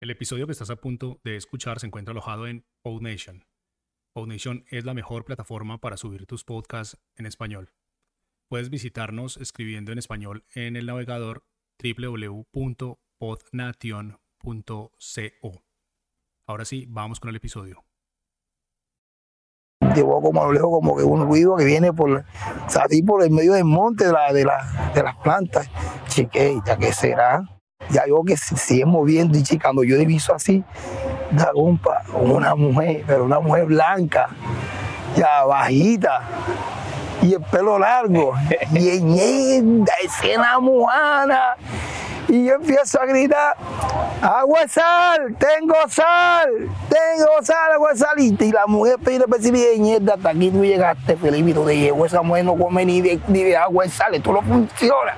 El episodio que estás a punto de escuchar se encuentra alojado en PodNation. PodNation es la mejor plataforma para subir tus podcasts en español. Puedes visitarnos escribiendo en español en el navegador www.podnation.co. Ahora sí, vamos con el episodio. Llevó como a como que un ruido que viene por, salir por el medio del monte de, la, de, la, de las plantas. Chiquita, ¿qué será? Ya yo que se sigue moviendo y cuando yo diviso así, da compa, una mujer, pero una mujer blanca, ya bajita, y el pelo largo, y ñenda, escena mojana. Y yo empiezo a gritar, agua sal, tengo sal, tengo sal, agua sal. Y la mujer pide percibir mierda, hasta aquí tú llegaste, Felipe, te llevo, esa mujer no come ni de, ni de agua y sal, esto no funciona.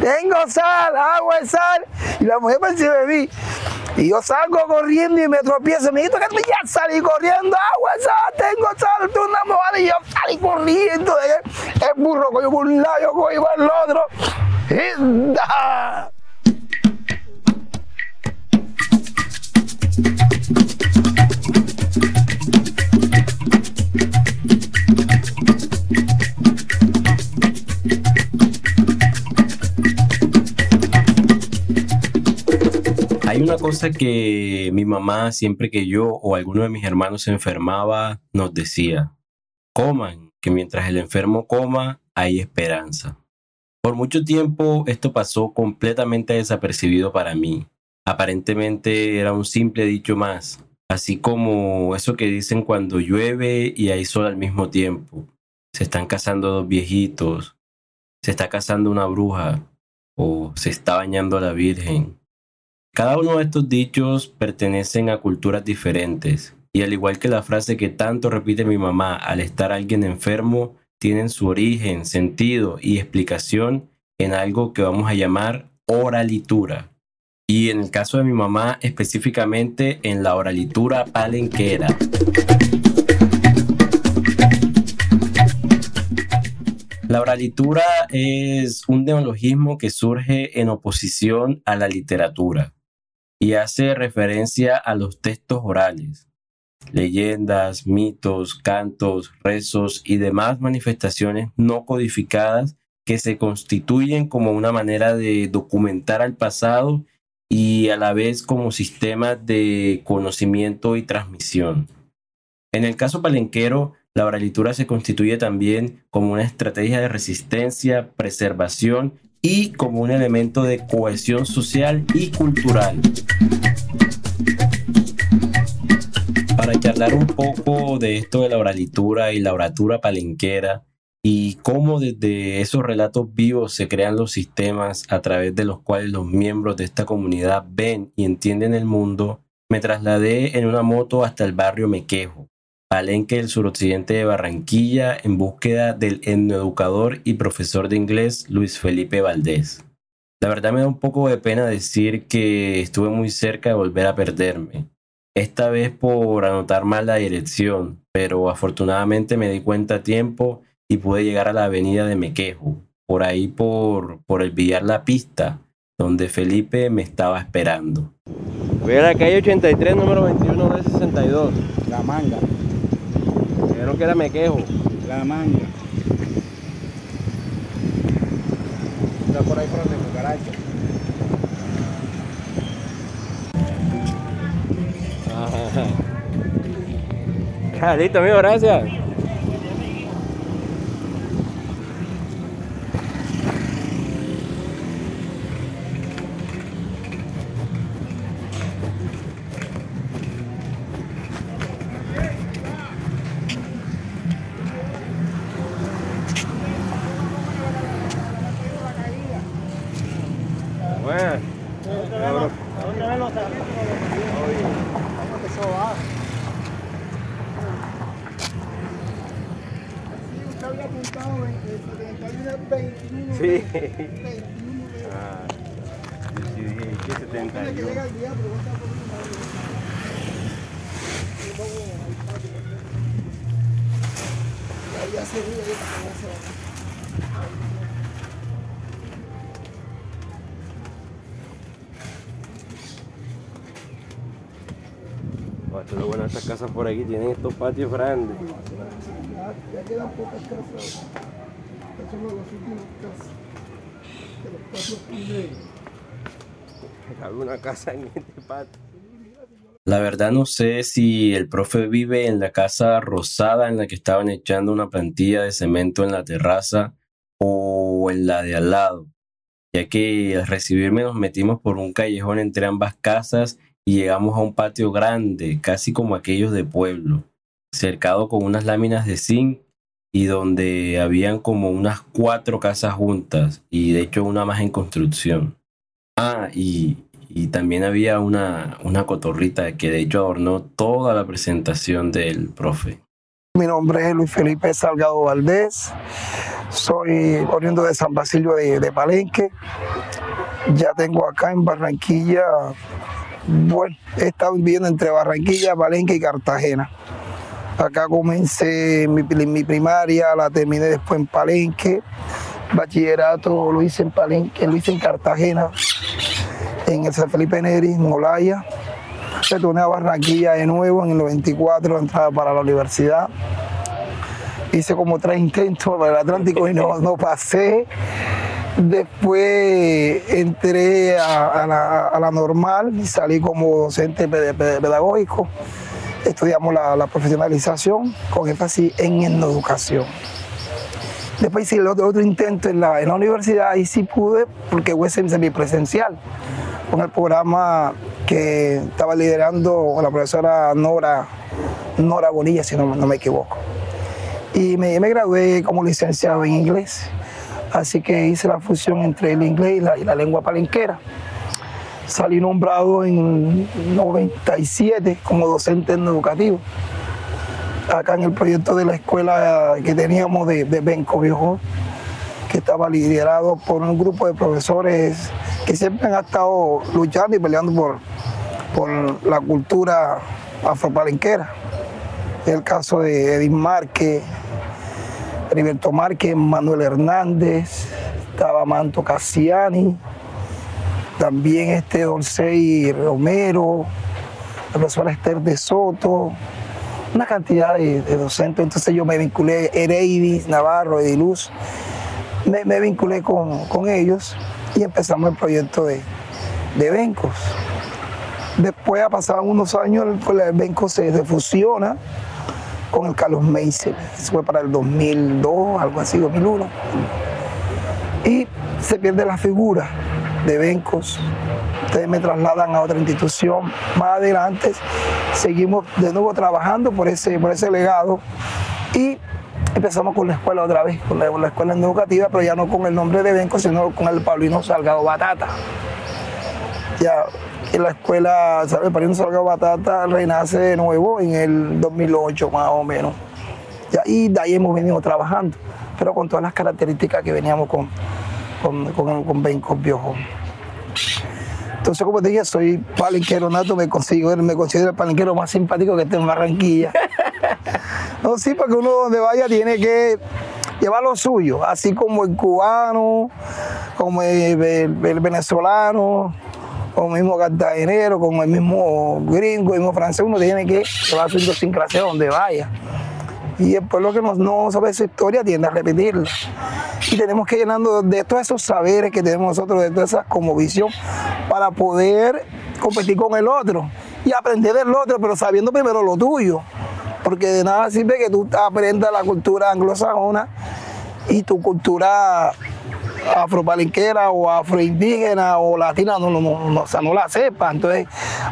Tengo sal, agua y sal. Y la mujer percibe mí. Y yo salgo corriendo y me tropiezo. Me dijo que ya salí corriendo, agua, sal, tengo sal, tú una mojada. Y yo salí corriendo. El burro cogió por un lado, yo cogí por el otro. Hay una cosa que mi mamá, siempre que yo o alguno de mis hermanos se enfermaba, nos decía, coman, que mientras el enfermo coma, hay esperanza. Por mucho tiempo esto pasó completamente desapercibido para mí. Aparentemente era un simple dicho más, así como eso que dicen cuando llueve y hay sol al mismo tiempo. Se están casando dos viejitos, se está casando una bruja o se está bañando la Virgen. Cada uno de estos dichos pertenecen a culturas diferentes, y al igual que la frase que tanto repite mi mamá al estar alguien enfermo, tienen su origen, sentido y explicación en algo que vamos a llamar oralitura. Y en el caso de mi mamá, específicamente en la oralitura palenquera. La oralitura es un neologismo que surge en oposición a la literatura y hace referencia a los textos orales, leyendas, mitos, cantos, rezos y demás manifestaciones no codificadas que se constituyen como una manera de documentar al pasado y a la vez como sistema de conocimiento y transmisión. En el caso palenquero, la oralitura se constituye también como una estrategia de resistencia, preservación y como un elemento de cohesión social y cultural. Para charlar un poco de esto de la oralitura y la oratura palenquera y cómo desde esos relatos vivos se crean los sistemas a través de los cuales los miembros de esta comunidad ven y entienden el mundo, me trasladé en una moto hasta el barrio Mequejo, Palenque del suroccidente de Barranquilla en búsqueda del etnoeducador y profesor de inglés Luis Felipe Valdés. La verdad me da un poco de pena decir que estuve muy cerca de volver a perderme, esta vez por anotar mal la dirección, pero afortunadamente me di cuenta a tiempo y pude llegar a la avenida de Mequejo, por ahí por, por el La Pista, donde Felipe me estaba esperando. Voy a la calle 83, número 21 de 62. La manga. Dijeron que era Mequejo. La manga. Está por ahí por donde cucaracha. Ah, listo, amigo, gracias. Bueno, cabrón. ¿Dónde ven los tarritos? ¿Cómo empezó a? Sí, usted había apuntado en el 71 21. Sí. 21. Ah, yo sí dije, ¿qué Tiene que 71? llegar el día, pregunta por mi madre. Y luego, ahí está, que no sé. Ahí hace ruido, ahí está, que no se va. Lo bueno estas casas por aquí tienen estos patios grandes. Ya, quedan pocas casas. Estas los patios una casa en este patio. La verdad no sé si el profe vive en la casa rosada en la que estaban echando una plantilla de cemento en la terraza o en la de al lado, ya que al recibirme nos metimos por un callejón entre ambas casas y llegamos a un patio grande, casi como aquellos de pueblo, cercado con unas láminas de zinc y donde habían como unas cuatro casas juntas y de hecho una más en construcción. Ah, y, y también había una, una cotorrita que de hecho adornó toda la presentación del profe. Mi nombre es Luis Felipe Salgado Valdés. Soy oriundo de San Basilio de, de Palenque. Ya tengo acá en Barranquilla, bueno, he estado viviendo entre Barranquilla, Palenque y Cartagena. Acá comencé mi, primaria, la terminé después en Palenque. Bachillerato lo hice en Palenque, lo hice en Cartagena, en el San Felipe Neri, en Olaya. Retorné a Barranquilla de nuevo en el 94, entrada para la universidad. Hice como tres intentos para el Atlántico y no, no pasé. Después entré a, la, normal y salí como docente ped- ped- pedagógico. Estudiamos la, profesionalización con énfasis en educación. Después hice otro, otro intento en la, universidad y sí pude porque fue sem- semipresencial con el programa que estaba liderando la profesora Nora, Nora Bonilla, si no, me equivoco. Y me gradué como licenciado en inglés, así que hice la fusión entre el inglés y la, lengua palenquera. Salí nombrado en 97 como docente en educativo acá en el proyecto de la escuela que teníamos de, de Benco Viejo, que estaba liderado por un grupo de profesores que siempre han estado luchando y peleando por, por la cultura afropalenquera. El caso de Edith Márquez, Heriberto Márquez, Manuel Hernández, estaba Manto Cassiani, también este Dolcey Romero, la Esther de Soto, una cantidad de, docentes. Entonces yo me vinculé, Ereidis, Navarro, Ediluz, me, me vinculé con, con ellos y empezamos el proyecto de, de Bencos. Después, pasar unos años, el, pues, el Benco se, se fusiona con el Carlos Meisel. Eso fue para el 2002, algo así, 2001. Y se pierde la figura de Bencos. Ustedes me trasladan a otra institución. Más adelante seguimos de nuevo trabajando por ese, por ese legado y empezamos con la escuela otra vez, con la, escuela educativa, pero ya no con el nombre de Benco, sino con el Paulino Salgado Batata. Ya en la escuela, ¿sabe? El Paulino Salgado Batata renace de nuevo en el 2008 más o menos. Y de ahí hemos venido trabajando, pero con todas las características que veníamos con, con, con, con Benco Viejo. Entonces, como te dije, soy palenquero nato, me considero, me considero el palenquero más simpático que está en Barranquilla. no, sí, porque uno donde vaya tiene que llevar lo suyo, así como el cubano, como el venezolano, el mismo cartagenero, como el mismo gringo, el mismo francés, uno tiene que llevar su idiosincrasia donde vaya. Y el pueblo que no, no sabe su historia tiende a repetirla. Y tenemos que llenando de todos esos saberes que tenemos nosotros, de todas esas como visión, para poder competir con el otro y aprender del otro, pero sabiendo primero lo tuyo. Porque de nada sirve que tú aprendas la cultura anglosajona y tu cultura afropalenquera o afroindígena o latina no, no, no, o sea, no la sepa. Entonces,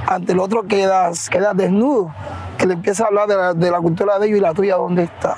ante el otro quedas, desnudo, que le empieza a hablar de la, de la cultura de ellos y la tuya, ¿dónde está?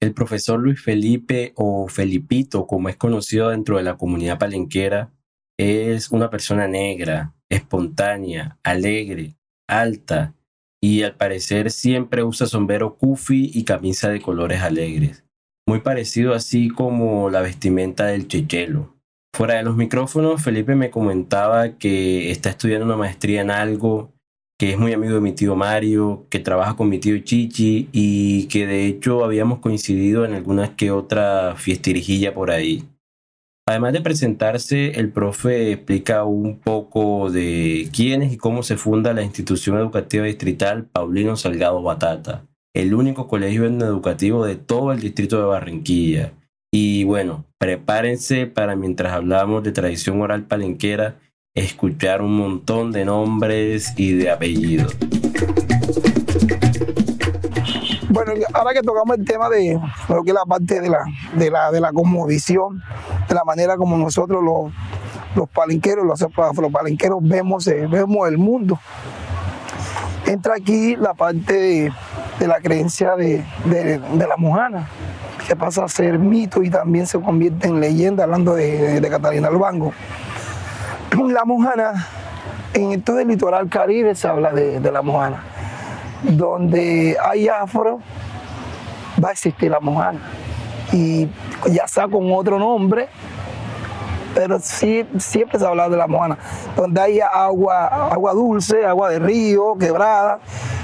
El profesor Luis Felipe o Felipito, como es conocido dentro de la comunidad palenquera, es una persona negra, espontánea, alegre, alta y al parecer siempre usa sombrero kufi y camisa de colores alegres. Muy parecido así como la vestimenta del chechelo. Fuera de los micrófonos, Felipe me comentaba que está estudiando una maestría en algo, que es muy amigo de mi tío Mario, que trabaja con mi tío Chichi y que de hecho habíamos coincidido en alguna que otra fiestirijilla por ahí. Además de presentarse, el profe explica un poco de quién es y cómo se funda la institución educativa distrital Paulino Salgado Batata, el único colegio educativo de todo el distrito de Barranquilla. Y bueno, prepárense para mientras hablamos de tradición oral palenquera, escuchar un montón de nombres y de apellidos. Bueno, ahora que tocamos el tema de lo que es la parte de la, de la, de la de la manera como nosotros los, los palenqueros, los palenqueros vemos, eh, vemos el mundo. Entra aquí la parte de, la creencia de, de, la mojana, que pasa a ser mito y también se convierte en leyenda, hablando de, Catalina Albango. La mojana, en todo el litoral caribe se habla de, la mojana donde hay afro, va a existir la mojana. Y ya está con otro nombre, pero sí, siempre se ha hablado de la mojana. Donde hay agua, agua dulce, agua de río, quebrada,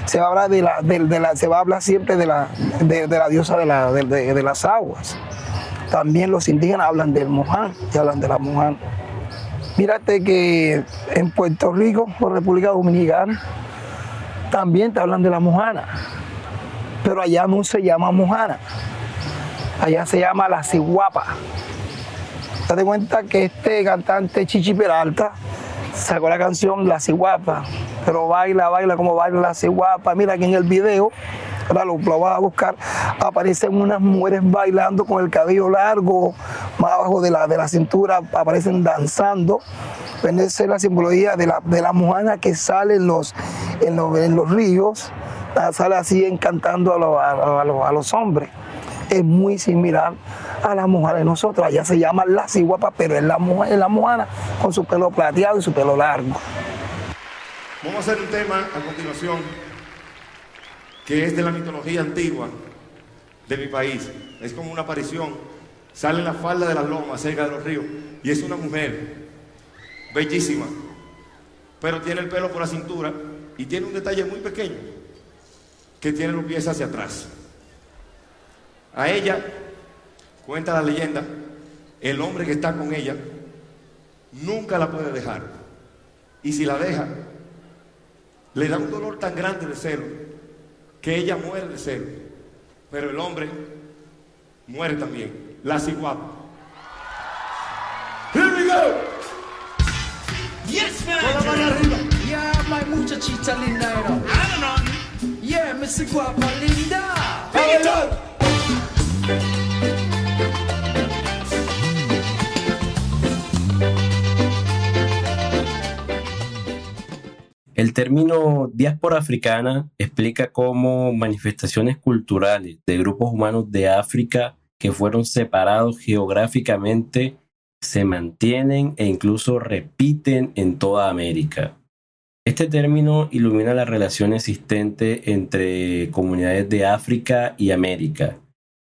se va a hablar, de la, se va siempre de la, de, la diosa de, la, de, las aguas. También los indígenas hablan del moján y hablan de la mojana. Mírate que en Puerto Rico, por República Dominicana, también te hablan de la mojana, pero allá no se llama mojana, allá se llama la ciguapa. Date cuenta que este cantante Chichi Peralta sacó la canción La Ciguapa, pero baila, baila como baila la ciguapa. Mira aquí en el video, ahora lo, lo vas a buscar, aparecen unas mujeres bailando con el cabello largo, más abajo de la, de la cintura, aparecen danzando. Esa es la simbología de la, de la mojana que sale en los, en los, en los ríos, sale así encantando a, lo, a, lo, a, los hombres. Es muy similar a la mojana de nosotros. Allá se llama la ciguapa, pero es la, es la mojana con su pelo plateado y su pelo largo. Vamos a hacer un tema a continuación que es de la mitología antigua de mi país. Es como una aparición. Sale en la falda de las lomas, cerca de los ríos, y es una mujer bellísima, pero tiene el pelo por la cintura y tiene un detalle muy pequeño, que tiene los pies hacia atrás. A ella, cuenta la leyenda, el hombre que está con ella nunca la puede dejar. Y si la deja, le da un dolor tan grande de celo que ella muere de celo. Pero el hombre muere también. La ciguapa. Here we go. Yes, man. Con la mano arriba. Yeah, my muchachita linda, know. I don't know. Yeah, Missy Guapa linda. Pick it up. El término diáspora africana explica cómo manifestaciones culturales de grupos humanos de África que fueron separados geográficamente se mantienen e incluso repiten en toda América. Este término ilumina la relación existente entre comunidades de África y América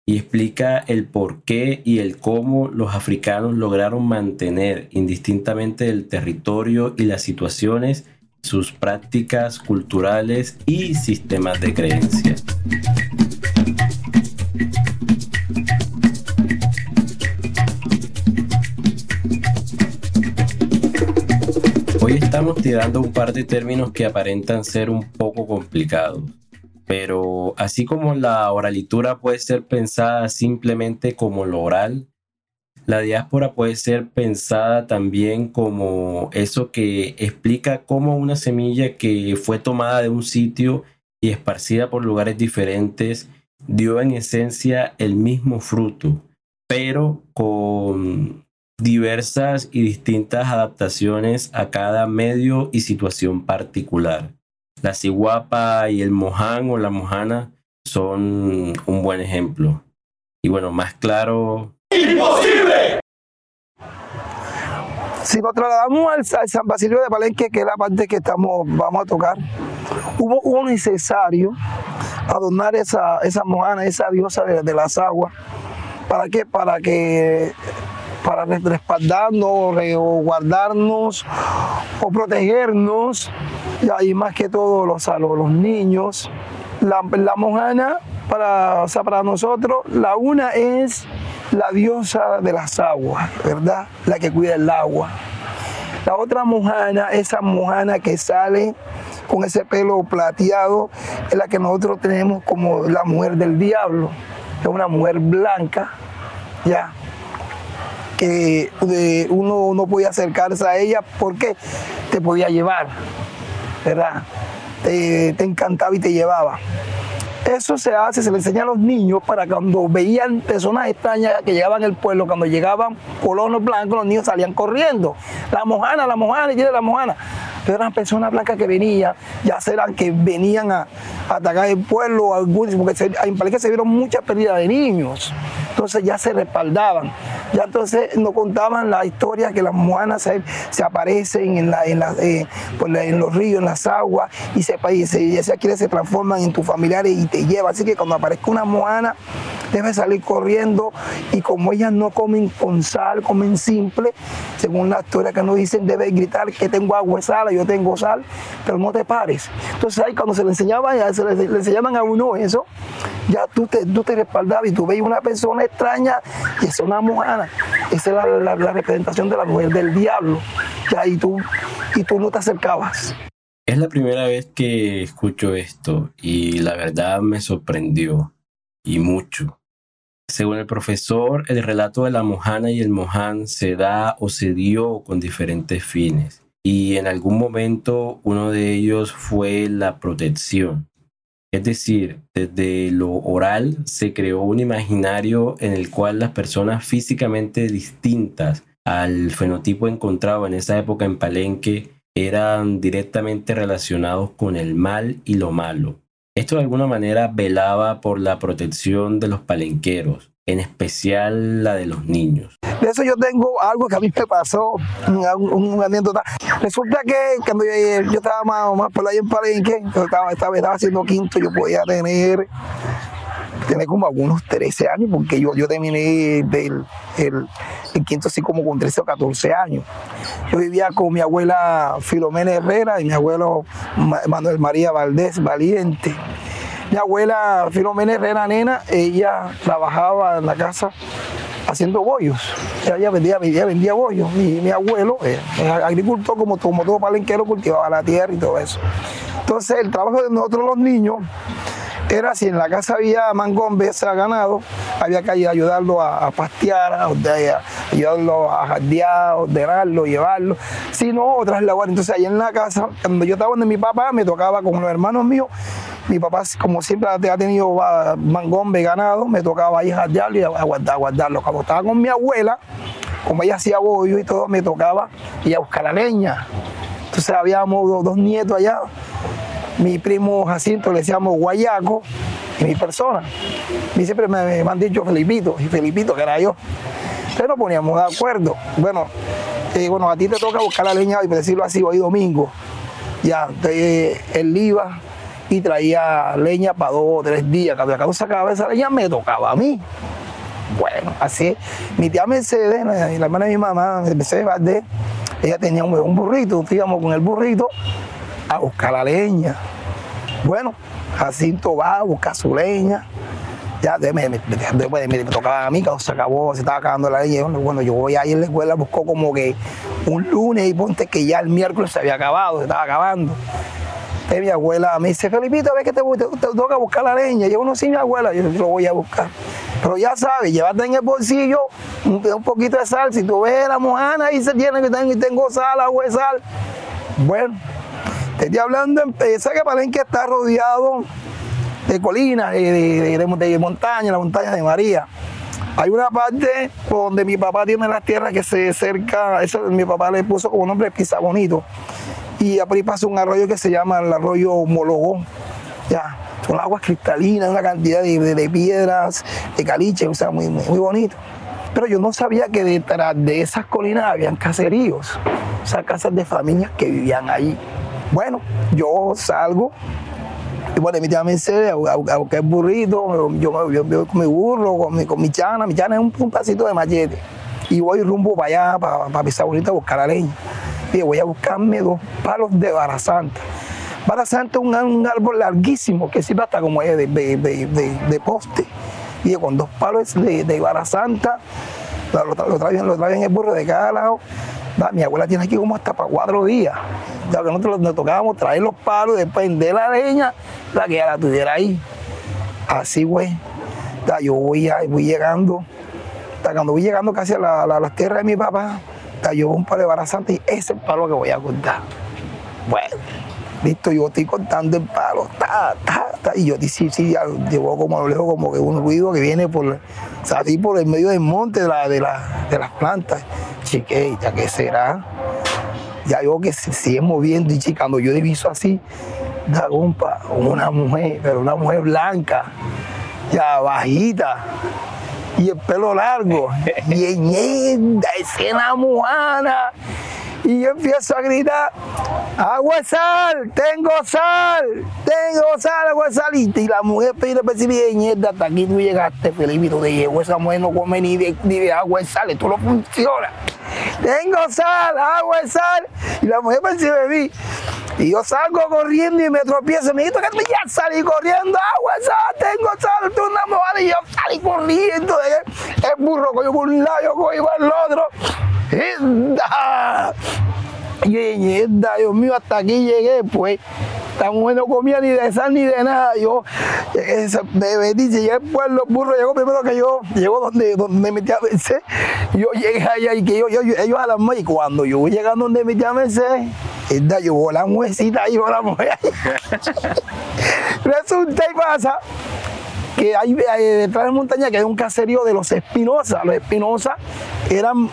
y explica el por qué y el cómo los africanos lograron mantener indistintamente el territorio y las situaciones sus prácticas culturales y sistemas de creencias. Hoy estamos tirando un par de términos que aparentan ser un poco complicados, pero así como la oralitura puede ser pensada simplemente como lo oral, la diáspora puede ser pensada también como eso que explica cómo una semilla que fue tomada de un sitio y esparcida por lugares diferentes dio en esencia el mismo fruto, pero con diversas y distintas adaptaciones a cada medio y situación particular. La ciguapa y el moján o la mojana son un buen ejemplo. Y bueno, más claro, Si nos trasladamos al, San Basilio de Palenque, que es la parte que estamos, vamos a tocar, hubo, hubo necesario adornar esa, esa mojana, esa diosa de, de las aguas. ¿Para qué? Para que para respaldarnos re- o guardarnos o protegernos y ahí más que todo los, los niños la, la mojana para, o sea, para nosotros la una es la diosa de las aguas, ¿verdad? La que cuida el agua. La otra mojana, esa mojana que sale con ese pelo plateado, es la que nosotros tenemos como la mujer del diablo. Es una mujer blanca, ya, que uno no podía acercarse a ella porque te podía llevar, ¿verdad? Te encantaba y te llevaba. Eso se hace, se le enseña a los niños para cuando veían personas extrañas que llegaban al pueblo, cuando llegaban colonos blancos, los niños salían corriendo. La mojana, la mojana, y la mojana. Pero eran personas blancas que venían, ya serán que venían a, atacar el pueblo, porque se, en Palenque se vieron muchas pérdidas de niños. Entonces ya se respaldaban. Ya entonces nos contaban la historia que las mojanas se, aparecen eh, en los ríos, en las aguas, y se, y se, y se, transforman en tus familiares y te llevan. Así que cuando aparezca una mojana, debes salir corriendo. Y como ellas no comen con sal, comen simple, según la historia que nos dicen, debes gritar que tengo agua y sal, yo tengo sal, pero no te pares. Entonces ahí cuando se le enseñaba, ya se le, enseñaban a uno eso, ya tú te, tú te respaldabas y tú veías una persona extraña y es una mojana. Esa es la, la- la representación de la mujer del diablo. Ya, y, tú, y tú no te acercabas. Es la primera vez que escucho esto y la verdad me sorprendió y mucho. Según el profesor, el relato de la mojana y el moján se da o se dio con diferentes fines y en algún momento uno de ellos fue la protección. Es decir, desde lo oral se creó un imaginario en el cual las personas físicamente distintas al fenotipo encontrado en esa época en Palenque eran directamente relacionados con el mal y lo malo. Esto de alguna manera velaba por la protección de los palenqueros, en especial la de los niños. De eso yo tengo algo que a mí me pasó, un, un anécdota. Resulta que cuando yo, yo estaba más, más por ahí en Palenque, yo estaba, estaba, estaba haciendo quinto, yo podía tener, tener como algunos 13 años, porque yo, yo terminé del, el, quinto así como con 13 o 14 años. Yo vivía con mi abuela Filomena Herrera y mi abuelo Ma- Manuel María Valdés Valiente. Mi abuela Filomena Herrera Nena, ella trabajaba en la casa haciendo bollos. Ella, vendía, ella vendía bollos. Mi, mi abuelo, eh, era agricultor, como, como todo palenquero, cultivaba la tierra y todo eso. Entonces, el trabajo de nosotros los niños era si en la casa había mangombe, sea ganado, había que ayudarlo a, pastear, a, a ayudarlo a jardear, ordenarlo, llevarlo. Si no, otras labores. Entonces, allá en la casa, cuando yo estaba donde mi papá, me tocaba con los hermanos míos. Mi papá, como siempre ha tenido ah, mangombe, ganado, me tocaba ahí jardearlo y aguardar, guardarlo. Cuando estaba con mi abuela, como ella hacía bollo y todo, me tocaba ir a buscar la leña. Entonces, habíamos dos nietos allá mi primo Jacinto le decíamos Guayaco y mi persona. Y siempre me, han dicho Felipito, y Felipito, que era yo. Nos poníamos de acuerdo. Bueno, eh, bueno, a ti te toca buscar la leña, y decirlo así, hoy domingo. Ya, entonces, él iba y traía leña para dos o tres días. Cuando acá sacaba esa leña, me tocaba a mí. Bueno, así. Mi tía Mercedes, la, hermana de mi mamá, Mercedes Valdés, ella tenía un burrito, íbamos con el burrito a buscar la leña. Bueno, Jacinto va a buscar su leña. Ya de- me, tocaba a mí, cuando se acabó, se estaba acabando la leña. Bueno, yo voy ahí en la escuela, buscó como que un lunes y ponte que ya el miércoles se había acabado, se estaba acabando. Mi abuela me dice, Felipito, ve que te, te- te toca buscar la leña. Yo, no, sí, mi abuela, yo, lo voy a buscar. Pero ya sabes, llévate en el bolsillo un, poquito de sal. Si tú ves la mojana ahí se tiene que tengo, tengo sal, agua de sal. Bueno, estoy hablando, en- eh, que Palenque está rodeado de colinas, de, de- de- de montaña, la montaña de María. Hay una parte donde mi papá tiene las tierras que se cerca, eso mi papá le puso como nombre Pisa Bonito. Y ahí pasa un arroyo que se llama el arroyo Mologón. Ya, son aguas cristalinas, una cantidad de, piedras, de caliche, o sea, muy, muy, muy bonito. Pero yo no sabía que detrás de esas colinas habían caseríos, o sea, casas de familias que vivían allí. Bueno, yo salgo y bueno, mi tía Mercedes a, a- a buscar burrito, yo me yo, con mi burro, con mi, con mi chana, mi chana es un, un pasito de machete. Y voy rumbo para allá, para, para Bonita a buscar la leña. Y voy a buscarme dos palos de. Vara santa es un, un árbol larguísimo que sirve hasta como de, de, de- de- poste. y con dos palos de, de vara santa, lo, lo, traen, lo el burro de cada lado. Mi abuela tiene aquí como hasta para cuatro días. Ya que nosotros nos tocábamos traer los palos después de la leña, la que ya la tuviera ahí. Así, güey. Yo voy, voy llegando, cuando voy llegando casi a la- la- las tierras de mi papá, yo veo un palo de vara santa y ese es el palo que voy a cortar. Bueno, listo, yo estoy cortando el palo, ta, ta, ta, y yo sí, sí, ya llevo como a lo lejos como que un ruido que viene por, o sea, así por el medio del monte de, la, de, la- de las plantas. Chique, ya que será, ya yo que se sigue moviendo y chica, cuando yo diviso así, da compa, una mujer, pero una mujer blanca, ya bajita, y el pelo largo, y ñenda, escena mojana. Y yo empiezo a gritar, agua de sal, tengo sal, tengo sal, agua de sal. Y, y la mujer pide percibir mierda, hasta aquí tú llegaste, Felipe, y tú te llevo, esa mujer no come ni de, agua de sal, esto no funciona. Tengo sal, agua de sal. Y la mujer percibe mí. Y yo salgo corriendo y me tropiezo. Me dijo que ya salí corriendo, agua sal, tengo sal, tú una mojada. Y yo salí corriendo. El burro cogió por un lado, yo cogí por el otro. ¡Enda! Y mierda, Dios mío, hasta aquí llegué, pues. Esta mujer no comía ni de sal ni de nada. Yo, se- me metí, llegué al pueblo, burro llegó primero que yo, llegó donde, donde mi tía Merced. Yo llegué allá y que yo, yo, yo- ellos a la mujer, y cuando yo voy llegando donde mi tía Merced, esta, yo veo la mujercita ahí, veo la mujer. Resulta y pasa que hay, hay detrás de la montaña que hay un caserío de los Espinosa. Los Espinosa eran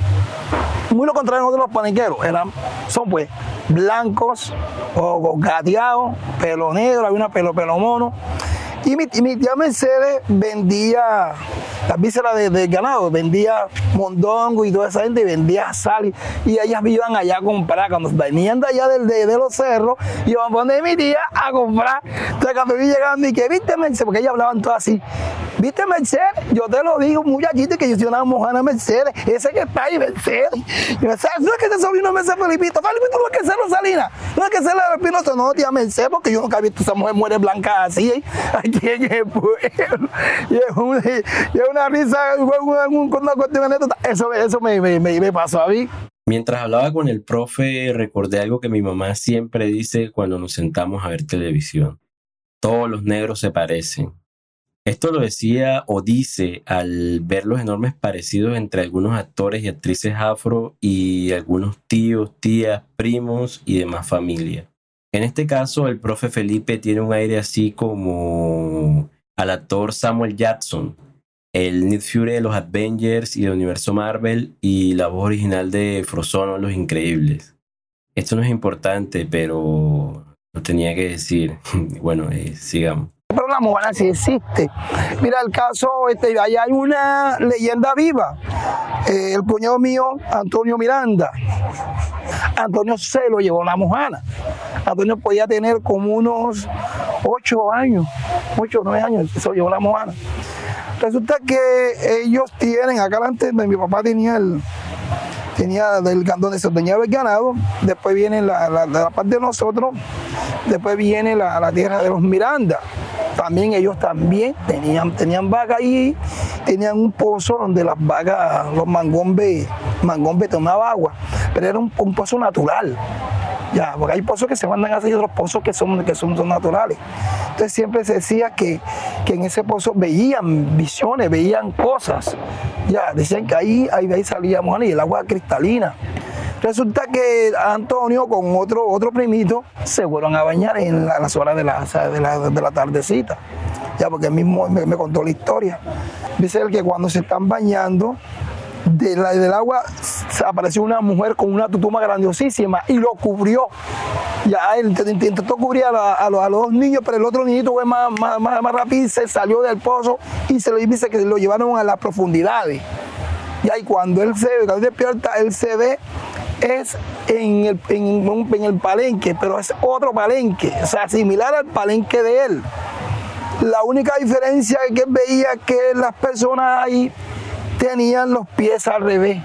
muy lo contrario de los paniqueros. Eran, son pues blancos o, gateados, pelo negro, había una pelo, pelo mono. Y mi, tía Mercedes vendía las vísceras de- del ganado, vendía mondongo y toda esa gente, vendía sal. Y, ellas iban allá a comprar. Cuando venían de allá del- de, de los cerros, iban a poner mi tía a comprar. Entonces cuando vi llegando y que, viste Mercedes, porque ellas hablaban todas así. ¿Viste Mercedes? Yo te lo digo, muchachito, que yo soy una mojana Mercedes. Ese que está ahí, Mercedes. Y me dice, no es que ese sobrino de Mercedes Felipito. Felipito no es que sea Rosalina. No es que sea la Espinosa. No, tía Mercedes, porque yo nunca he visto esa mujer muere blanca así. ¿eh? Y es una, y es una risa, una, cuestión anécdota. Eso, eso me, me pasó a mí. Mientras hablaba con el profe, recordé algo que mi mamá siempre dice cuando nos sentamos a ver televisión. Todos los negros se parecen. Esto lo decía o dice al ver los enormes parecidos entre algunos actores y actrices afro y algunos tíos, tías, primos y demás familia. En este caso, el profe Felipe tiene un aire así como al actor Samuel Jackson, el Nick Fury de los Avengers y del universo Marvel y la voz original de Frozono Los Increíbles. Esto no es importante, pero lo tenía que decir. bueno, eh, sigamos. Pero la mojana sí existe. Mira el caso, este, hay una leyenda viva. Eh, el cuñado mío, Antonio Miranda. Antonio se lo llevó la mojana. Antonio podía tener como unos ocho años, ocho o nueve años, se lo llevó la mojana. Resulta que ellos tienen, acá adelante, mi papá tenía el, tenía del donde se ordeñaba el ganado, después viene la, la- la parte de nosotros, después viene la, tierra de los Miranda. También ellos también tenían, tenían vacas ahí, tenían un pozo donde las vacas, los mangombes, mangombes tomaban agua, pero era un pozo natural. Ya, porque hay pozos que se mandan a hacer y otros pozos que son, que son, naturales. Entonces siempre se decía que, que en ese pozo veían visiones, veían cosas. Ya, decían que ahí, ahí, ahí salía mojana y el agua cristalina. Resulta que Antonio con otro, otro primito se fueron a bañar en la- las horas de la, de la, de la tardecita. Ya, porque él mismo me, me contó la historia. Dice él que cuando se están bañando, del agua apareció una mujer con una tutuma grandiosísima y lo cubrió. Ya él int- int- intentó cubrir a, los, a los dos niños, pero el otro niñito fue más, más, más, más rápido y se salió del pozo y se lo dice que lo llevaron a las profundidades. Y ahí cuando él se cuando él despierta, él se ve es en el, en, en el palenque, pero es otro palenque, o sea, similar al palenque de él. La única diferencia que él veía que las personas ahí tenían los pies al revés.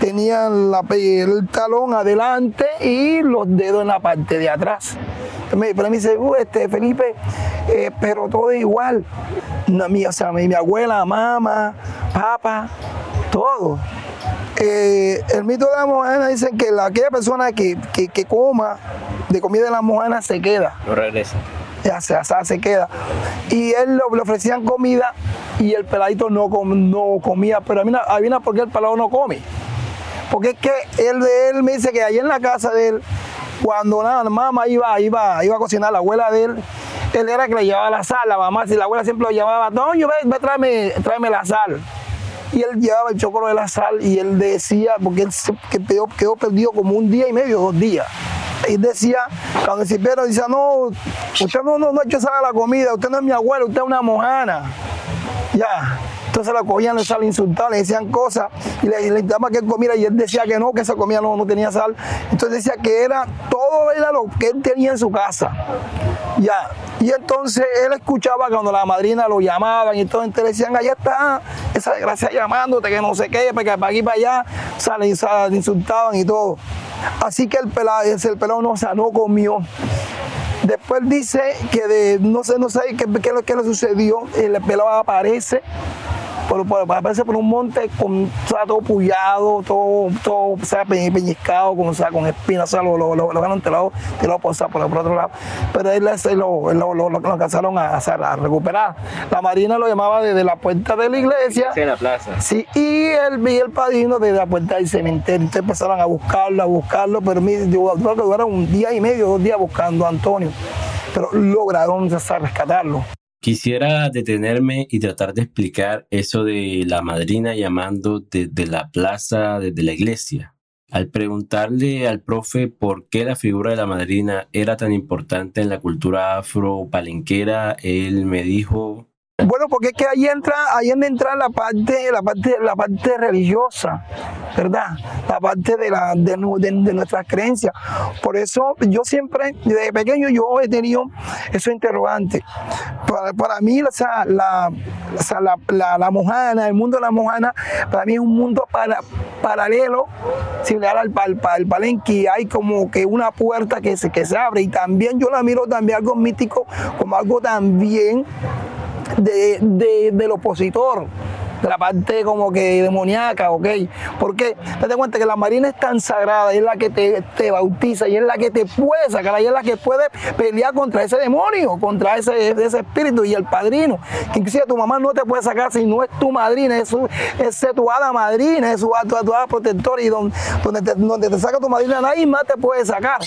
tenían la, el talón adelante y los dedos en la parte de atrás. Me, pero me dice, "Uh, este, Felipe, eh, pero todo igual. No, mi, o sea, mi, mi abuela, mamá, papá, todo. Eh, el mito de la mojana dice que la, aquella persona que, que, que coma de comida de la mojana se queda No regresa. ya se, o sea, se queda. Y él lo- le ofrecían comida y el peladito no, com- no comía, pero a mí adivina por qué el pelado no come. Porque es que él, él me dice que ahí en la casa de él, cuando la mamá iba, iba, iba a cocinar, la abuela de él, él era que le llevaba la sal, la mamá, si la abuela siempre lo llamaba, no, yo ve, ve, tráeme, tráeme la sal. Y él llevaba el chocolo de la sal y él decía, porque él se- que quedó, quedó perdido como un día y medio, dos días. Y decía, cuando el cipero decía, no, usted no, no, no ha hecho sal a la comida, usted no es mi abuelo, usted es una mojana. Ya. Entonces lo cogían, le sal insultaban, le decían cosas y le, le que él comiera y él decía que no, que esa comida no, no tenía sal. Entonces decía que era todo era lo que él tenía en su casa. Ya. Y entonces él escuchaba cuando la madrina lo llamaban y entonces le decían, allá está esa desgracia llamándote, que no sé qué, porque para aquí para allá salen, insultaban y todo. Así que el pelado, el pelado no, no comió. Después dice que de, no sé, no sé qué, qué, que le sucedió, el pelado aparece, por, por- aparece por un monte con, o sea, todo pullado, todo, todo o sea, peñiscado, con, o sea, con espinas, o sea, lo, lo, lo, lo ganan tirado, tirado por, por, por otro lado. Pero él él lo, lo, alcanzaron a, recuperar. La marina lo llamaba desde la puerta de la iglesia. Sí, en la plaza. Sí, y el, y el padrino desde la puerta del cementerio. Entonces empezaron a buscarlo, a buscarlo, pero yo creo que duraron un día y medio, dos días buscando a Antonio. Pero lograron rescatarlo. Quisiera detenerme y tratar de explicar eso de la madrina llamando desde la plaza, desde la iglesia. Al preguntarle al profe por qué la figura de la madrina era tan importante en la cultura afro-palenquera, él me dijo, Bueno, porque es que ahí entra, ahí entra la parte, la parte, la parte religiosa, ¿verdad? La parte de la de, de, de nuestras creencias. Por eso yo siempre, desde pequeño, yo he tenido esos interrogantes. Para, para mí, o sea, la, o la, la mojana, el mundo de la mojana, para mí es un mundo para, paralelo, similar al, al, al palenque. Hay como que una puerta que se, que se abre y también yo la miro también algo mítico, como algo también de, de- del opositor, de la parte como que demoníaca, ¿ok? Porque date cuenta que la marina es tan sagrada, y es la que te, te bautiza y es la que te puede sacar, y es la que puede pelear contra ese demonio, contra ese, ese espíritu y el padrino. Que inclusive tu mamá no te puede sacar si no es tu madrina, es, su, es tu hada madrina, es su, tu, tu protectora y donde, donde, te, donde te saca tu madrina nadie más te puede sacar.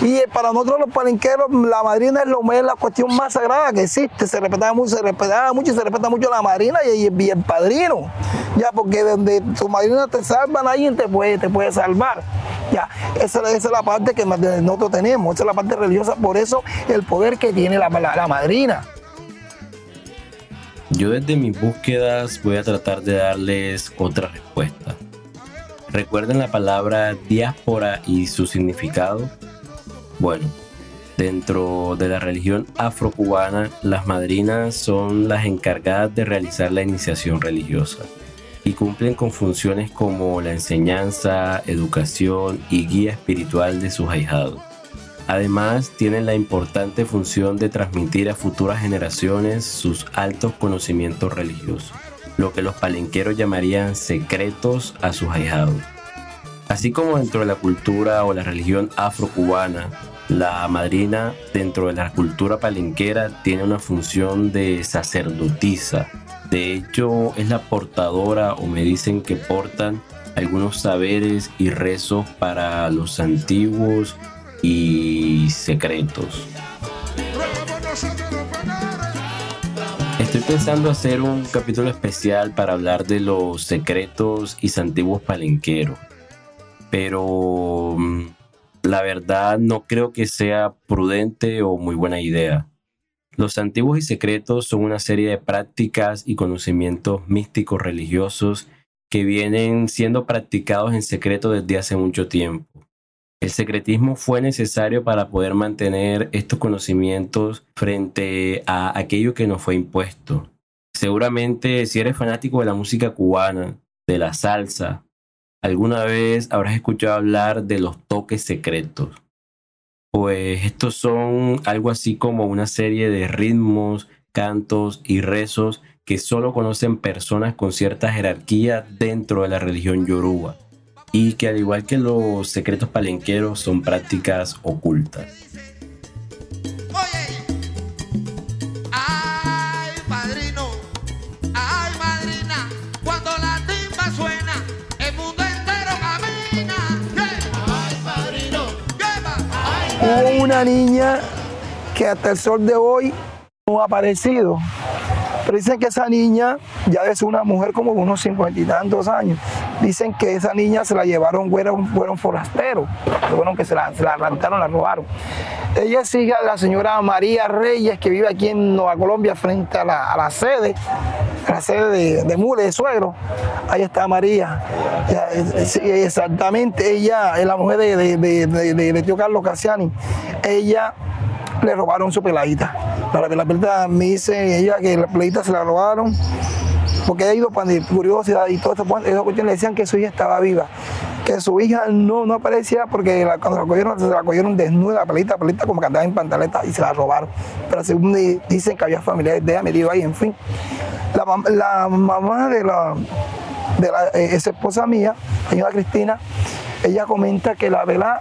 Y eh, para nosotros los palenqueros, la madrina es, lo, es la cuestión más sagrada que existe. Se respetaba mucho, se respetaba mucho y se respeta mucho la madrina y, y- y el padrino. Ya, porque donde tu madrina te salva, nadie te puede, te puede salvar. Ya, esa, esa es la parte que nosotros tenemos, esa es la parte religiosa, por eso el poder que tiene la, la, madrina. Yo desde mis búsquedas voy a tratar de darles otra respuesta. ¿Recuerdan la palabra diáspora y su significado? Bueno, dentro de la religión afrocubana, las madrinas son las encargadas de realizar la iniciación religiosa y cumplen con funciones como la enseñanza, educación y guía espiritual de sus ahijados. Además, tienen la importante función de transmitir a futuras generaciones sus altos conocimientos religiosos, lo que los palenqueros llamarían secretos a sus ahijados. Así como dentro de la cultura o la religión afrocubana, la madrina dentro de la cultura palenquera tiene una función de sacerdotisa. De hecho, es la portadora o me dicen que portan algunos saberes y rezos para los antiguos y secretos. Estoy pensando hacer un capítulo especial para hablar de los secretos y antiguos palenqueros, pero mm, la verdad no creo que sea prudente o muy buena idea. Los antiguos y secretos son una serie de prácticas y conocimientos místicos religiosos que vienen siendo practicados en secreto desde hace mucho tiempo. El secretismo fue necesario para poder mantener estos conocimientos frente a aquello que nos fue impuesto. Seguramente si eres fanático de la música cubana, de la salsa, alguna vez habrás escuchado hablar de los toques secretos. Pues estos son algo así como una serie de ritmos, cantos y rezos que solo conocen personas con cierta jerarquía dentro de la religión yoruba y que al igual que los secretos palenqueros son prácticas ocultas. Una niña que hasta el sol de hoy no ha aparecido. Pero dicen que esa niña ya es una mujer como de unos cincuenta y tantos años. Dicen que esa niña se la llevaron, fueron, fueron forasteros. Fueron que se la, se la arrancaron, la robaron. Ella es hija la señora María Reyes, que vive aquí en Nueva Colombia, frente a la, a la sede, la sede de, de Mule, de Suegro. Ahí está María. Eh, exactamente, ella es la mujer de, de, de- tío Carlos Casiani. Ella le robaron su peladita. La, la peladita me dice ella que la peladita se la robaron porque ella ha ido para curiosidad y todo esto, pues, esa cuestión le decían que su hija estaba viva, que su hija no, no aparecía porque cuando la cogieron, se la cogieron desnuda, la pelita, pelita como que andaba en pantaleta y se la robaron. Pero según di- dicen que había familiares de ella metidos ahí, en fin. La, mam- la mamá de la, de la eh, esa esposa mía, señora Cristina, ella comenta que la vela,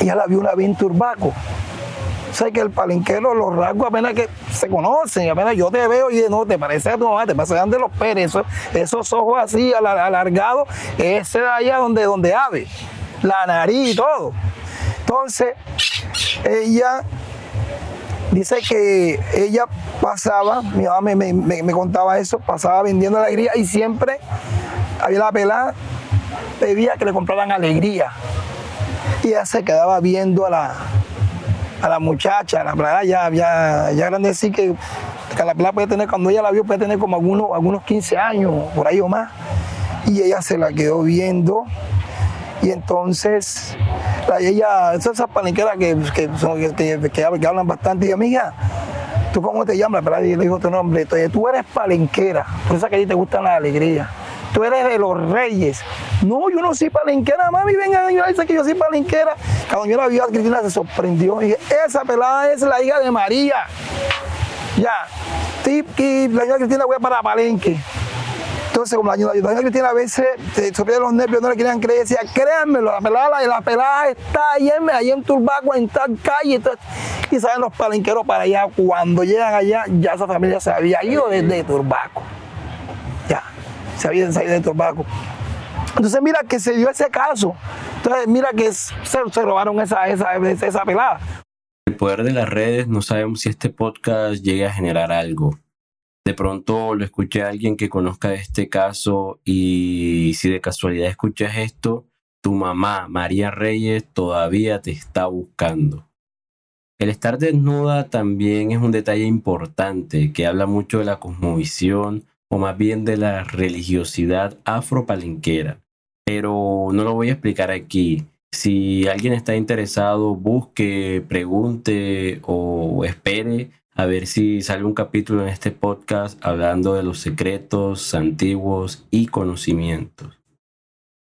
ella la vio una vez en Turbaco. O sea, que el palenquero, los rasgos apenas que se conocen, apenas yo te veo y no, te parece a tu mamá, te pasan de los Pérez, esos, esos ojos así alar- alargados, ese de allá donde, donde ave, la nariz y todo. Entonces, ella dice que ella pasaba, mi mamá me, me- me- contaba eso, pasaba vendiendo alegría y siempre había la pelada, pedía que le compraran alegría. Y ella se quedaba viendo a la, a la muchacha, a la pelada ya, ya, ya grande decir que, que la pelada puede tener, cuando ella la vio, puede tener como algunos, algunos 15 años, por ahí o más. Y ella se la quedó viendo. Y entonces, la- ella, esas palenqueras que, que, hablan- bastante, y amiga, ¿tú cómo te llamas? Y le dijo tu nombre. Tú eres palenquera, por eso que a ti te gustan las alegrías. Tú eres de los reyes. No, yo no soy palenquera, mami, venga, yo dice que yo soy palenquera. Cuando yo la vi a Cristina se sorprendió. Y dije, esa pelada es la hija de María. Ya. Sí, y la señora Cristina fue para Palenque. Entonces, como la señora Cristina a veces se los nervios, no le querían creer, decía, créanmelo, la pelada, la, la pelada está allá en, en Turbaco, en tal calle. Entonces, y saben los palenqueros para allá, cuando llegan allá, ya esa familia se había ido desde Turbaco. Ya, se había salido de Turbaco. Entonces, mira que se dio ese caso. Entonces, mira que se, se robaron esa, esa, esa pelada. El poder de las redes, no sabemos si este podcast llegue a generar algo. De pronto lo escuché a alguien que conozca este caso y si de casualidad escuchas esto, tu mamá, María Reyes, todavía te está buscando. El estar desnuda también es un detalle importante que habla mucho de la cosmovisión o más bien de la religiosidad afropalenquera. Pero no lo voy a explicar aquí. Si alguien está interesado, busque, pregunte o espere a ver si sale un capítulo en este podcast hablando de los secretos antiguos y conocimientos.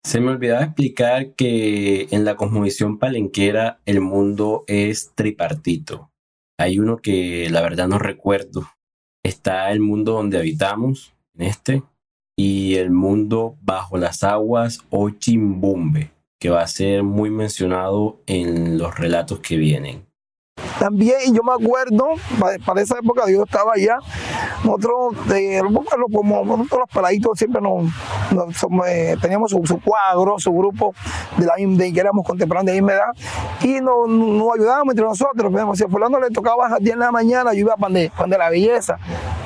Se me olvidaba explicar que en la cosmovisión palenquera el mundo es tripartito. Hay uno que la verdad no recuerdo. Está el mundo donde habitamos, en este, y el mundo bajo las aguas o Chimbumbe, que va a ser muy mencionado en los relatos que vienen. También yo me acuerdo, pa- para esa época yo estaba allá, nosotros, eh, como nosotros los peladitos siempre nos, eh, teníamos su, cuadro, su grupo de la de que éramos contemporáneos de la misma edad, y nos, ayudábamos entre nosotros. Ejemplo, si a fulano le tocaba a las 10 de la mañana, yo iba para de, de la belleza.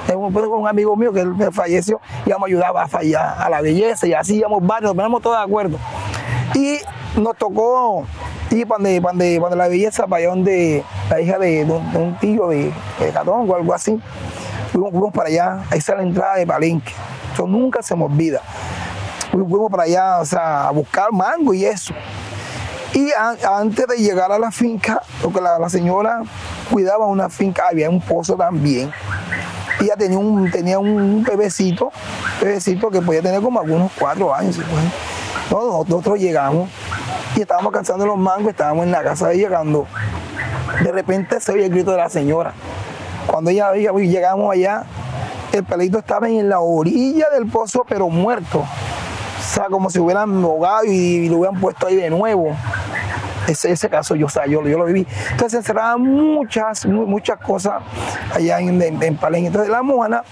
Tengo un, un amigo mío que él me falleció, íbamos a ayudar a, fallar a la belleza, y así íbamos varios, nos poníamos todos de acuerdo. Y nos tocó para donde- para donde la belleza, para allá donde la hija de, de un, de tío de, de Catón o algo así. Fuimos, para allá, ahí está la entrada de Palenque. Eso nunca se me olvida. Fuimos para allá, o sea, a buscar mango y eso. Y antes de llegar a la finca, porque la, la señora cuidaba una finca, había un pozo también. Ella tenía un, tenía un bebecito, bebecito que podía tener como algunos cuatro años. cinco años. No, nosotros llegamos y estábamos cansando los mangos, estábamos en la casa de ella cuando de repente se oye el grito de la señora. Cuando ella ella- llegamos allá, el pelito estaba en la orilla del pozo, pero muerto. O sea, como si hubieran ahogado y, lo hubieran puesto ahí de nuevo. Ese, ese caso yo, o sea, yo, yo lo viví. Entonces se encerraban muchas, mu- muchas cosas allá en, en, en Palenque. Entonces la mojana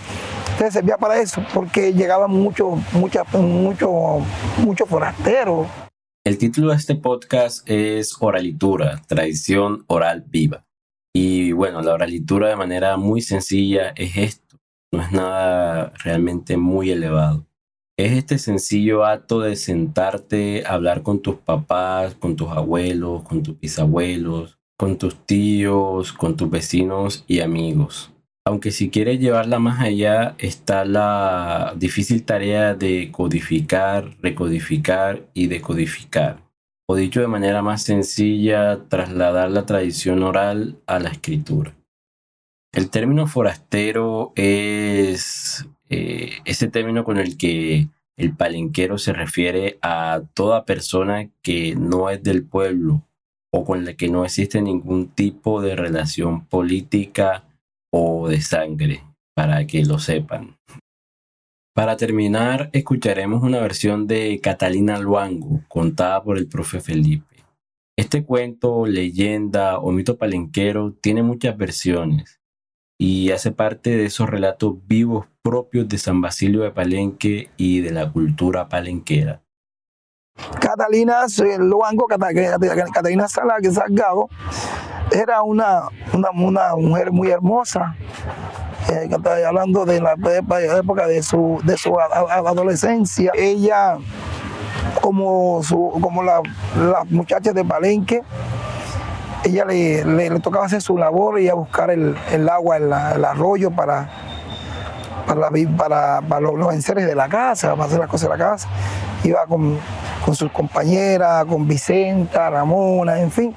entonces servía para eso, porque llegaban muchos, muchos, muchos forasteros. El título de este podcast es Oralitura, tradición oral viva. Y bueno, la oralitura de manera muy sencilla es esto, no es nada realmente muy elevado. Es este sencillo acto de sentarte, hablar con tus papás, con tus abuelos, con tus bisabuelos, con tus tíos, con tus vecinos y amigos. Aunque si quieres llevarla más allá, está la difícil tarea de codificar, recodificar y decodificar. O dicho de manera más sencilla, trasladar la tradición oral a la escritura. El término forastero es eh, ese término con el que el palenquero se refiere a toda persona que no es del pueblo o con la que no existe ningún tipo de relación política o de sangre, para que lo sepan. Para terminar, escucharemos una versión de Catalina Luango, contada por el profe Felipe. Este cuento, leyenda o mito palenquero tiene muchas versiones y hace parte de esos relatos vivos propios de San Basilio de Palenque y de la cultura palenquera. Catalina Luango, Cata- Catalina Sala- Salgado, era una, una, mujer muy hermosa. eh, hablando de la época de su, de su adolescencia. Ella, como, su, como la- las muchachas de Palenque, ella le, le- tocaba hacer su labor y a buscar el, el agua, el, arroyo para, para, para, para los, los enseres de la casa, para hacer las cosas de la casa. Iba con, con sus compañeras, con Vicenta, Ramona, en fin.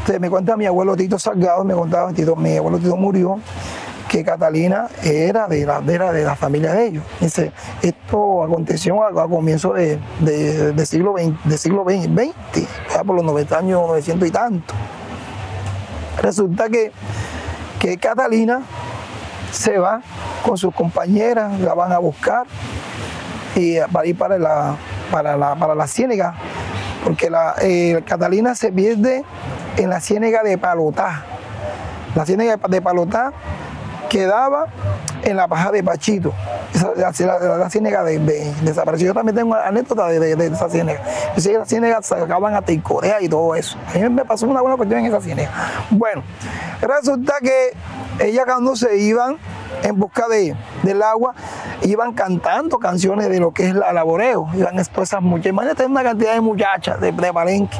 Entonces me cuenta mi abuelo Tito Salgado, me contaba, Tito, mi abuelo Tito murió, que Catalina era de la, de la, de la familia de ellos. Dice, esto aconteció a, a comienzos de, de- de siglo XX, de siglo XX, ya por los 90 años, 900 y tanto. Resulta que, que Catalina se va con sus compañeras, la van a buscar y para ir para la, para la, para la ciénega, porque la, eh, Catalina se pierde en la ciénega de Palotá. La ciénega de Palotá quedaba en la paja de Pachito. Esa, la, la- de, de- desapareció. Yo también tengo anécdota de, de- de esa ciénega. Yo sé que la ciénega sacaban a Corea y todo eso. A mí me pasó una buena cuestión en esa ciénega. Bueno, resulta que ellas cuando se iban en busca de, del agua, iban cantando canciones de lo que es la laboreo. Iban esas muchachas. Imagínate una cantidad de muchachas de, de Palenque.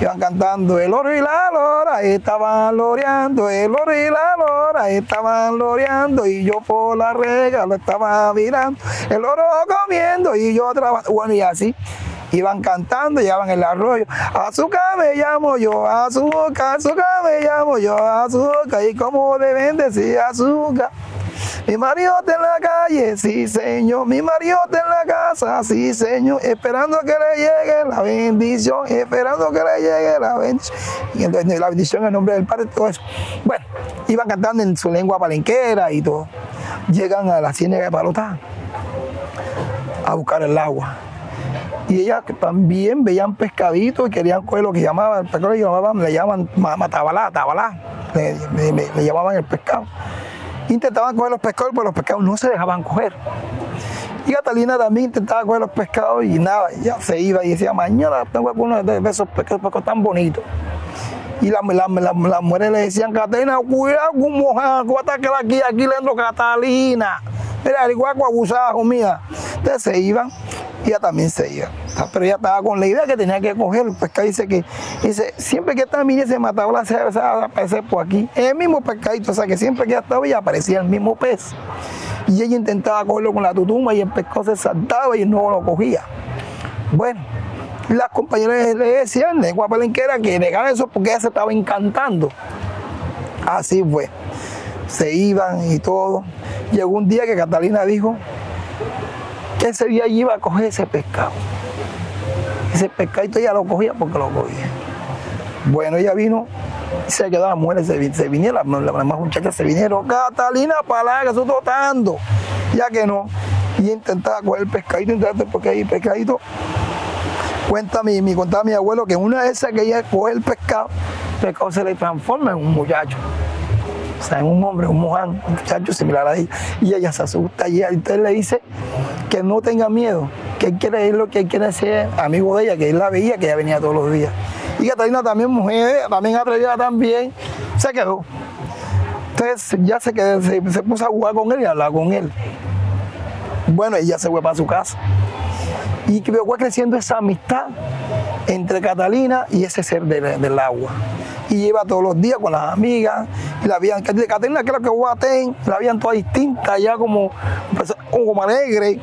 Iban cantando el oro y la lora, estaban loreando, el oro y la lora, estaban loreando, y yo por la rega lo estaba mirando, el oro comiendo y yo trabajando. Bueno, y así iban cantando, llegaban el arroyo. Azúcar me llamo yo, azúcar, azúcar me llamo yo, azúcar, y como deben decir azúcar. Mi marido está en la calle, sí señor. Mi marido está en la casa, sí señor. Esperando que le llegue la bendición, esperando que le llegue la bendición. Y entonces la bendición en el nombre del Padre, todo eso. Bueno, iban cantando en su lengua palenquera y todo. Llegan a la ciénaga de Palotá a buscar el agua. Y ellas también veían pescaditos y querían coger lo que llamaban, el pescado le llamaban, le llaman ma- matabalá, tabalá, le llamaban el pescado. Intentaban coger los pescados, pero los pescados no se dejaban coger. Y Catalina también intentaba coger los pescados y nada, ya se iba y decía, mañana tengo algunos de esos pescados, pescados tan bonitos. Y las la, la- las mujeres le decían, Catalina, cuidado con mojar, que aquí, aquí le entro Catalina. Mira, el guaco abusaba conmigo. Entonces se iban ella también se iba. Pero ella estaba con la idea que tenía que coger pescado. Dice que, dice, siempre que esta niña se mataba, se, se aparecer por aquí. El mismo pescadito, o sea que siempre que ella estaba, ella aparecía el mismo pez. Y ella intentaba cogerlo con la tutuma y el pescado se saltaba y no lo cogía. Bueno, las compañeras le decían, lengua palenquera, que dejara eso porque ella se estaba encantando. Así fue. Se iban y todo. Llegó un día que Catalina dijo que ese día iba a coger ese pescado. Ese pescadito ella lo cogía porque lo cogía. Bueno, ella vino, se quedó la mujer, se, se vinieron, las la, demás muchachas se vinieron, Catalina, para que estoy tratando. Ya que no. Y intentaba coger el pescadito, porque ahí pescadito. Cuenta mi, mi, contaba mi abuelo que una de esas que ella coge el pescado, el pescado se le transforma en un muchacho. O sea, en un hombre, un moján, un muchacho similar a ella. Y ella se asusta y entonces le dice que no tenga miedo, que él quiere ir lo que él quiere ser amigo de ella, que él la veía, que ella venía todos los días. Y Catalina también, mujer, también atrevida también, se quedó. Entonces ya se, quedó, se, se puso a jugar con él y a hablar con él. Bueno, ella se fue para su casa. Y que fue creciendo esa amistad entre Catalina y ese ser del, agua. Y iba todos los días con las amigas, y la veían, Catalina creo que guatén, la veían todas distintas, ya como, pues, como alegre,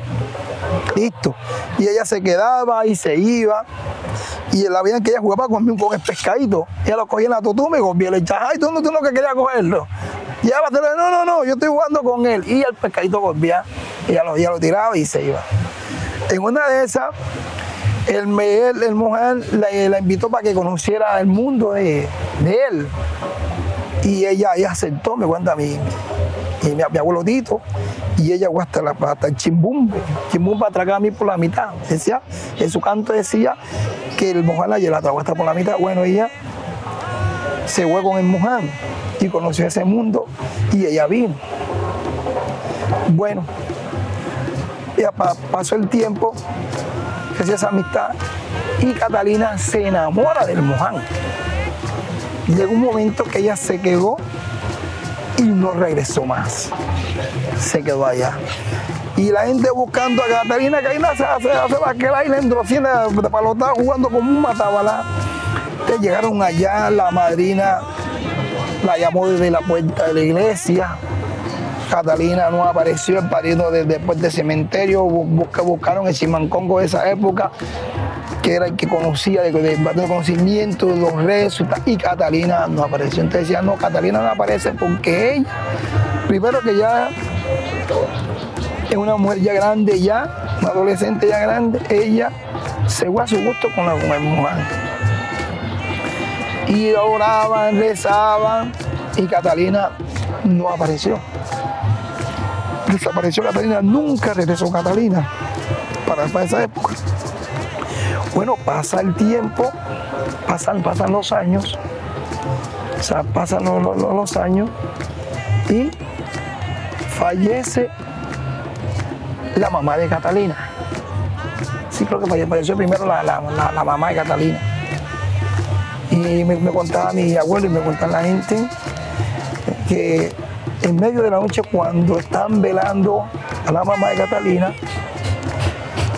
listo. Y ella se quedaba y se iba, y la veían que ella jugaba con, con el pescadito, ella lo cogía en la tutuma y golpeaba, le echaba, ay, tú no, tú no que querías cogerlo. Y ella no, no, no, yo estoy jugando con él, y el pescadito golpeaba, ella lo, ella lo tiraba y se iba. En una de esas, el, el, el mujer la, invitó para que conociera el mundo de, de él. Y ella, ella aceptó, me cuenta mi, mi, mi, abuelo Tito, y ella hasta, la, hasta el chimbumbe. Chimbumbe atracaba a mí por la mitad. Decía, en su canto decía que el mujer la, la atracó hasta por la mitad. Bueno, ella se fue con el mujer y conoció ese mundo y ella vino. Bueno, pa- pasó el tiempo, creció esa amistad y Catalina se enamora del Moján. Llegó un momento que ella se quedó y no regresó más. Se quedó allá. Y la gente buscando a Catalina, Catalina se hace, hace aquel island de, de palotá jugando como un matabalá. Entonces llegaron allá, la madrina la llamó desde la puerta de la iglesia, Catalina no apareció, el parido de- después del cementerio, bu- busca- buscaron el chimancongo de esa época, que era el que conocía, de, de, de conocimiento, los rezos y tal, y Catalina no apareció. Entonces decían, no, Catalina no aparece porque ella, primero que ya es una mujer ya grande ya, una adolescente ya grande, ella se fue a su gusto con la mujer. Y oraban, rezaban, y Catalina no apareció desapareció Catalina, nunca regresó Catalina para, esa época. Bueno, pasa el tiempo, pasan, pasan los años, o sea, pasan los, años y fallece la mamá de Catalina. Sí, creo que falle- falleció primero la- la mamá de Catalina. Y me, me contaba mi abuelo y me contaba la gente que en medio de la noche cuando están velando a la mamá de Catalina,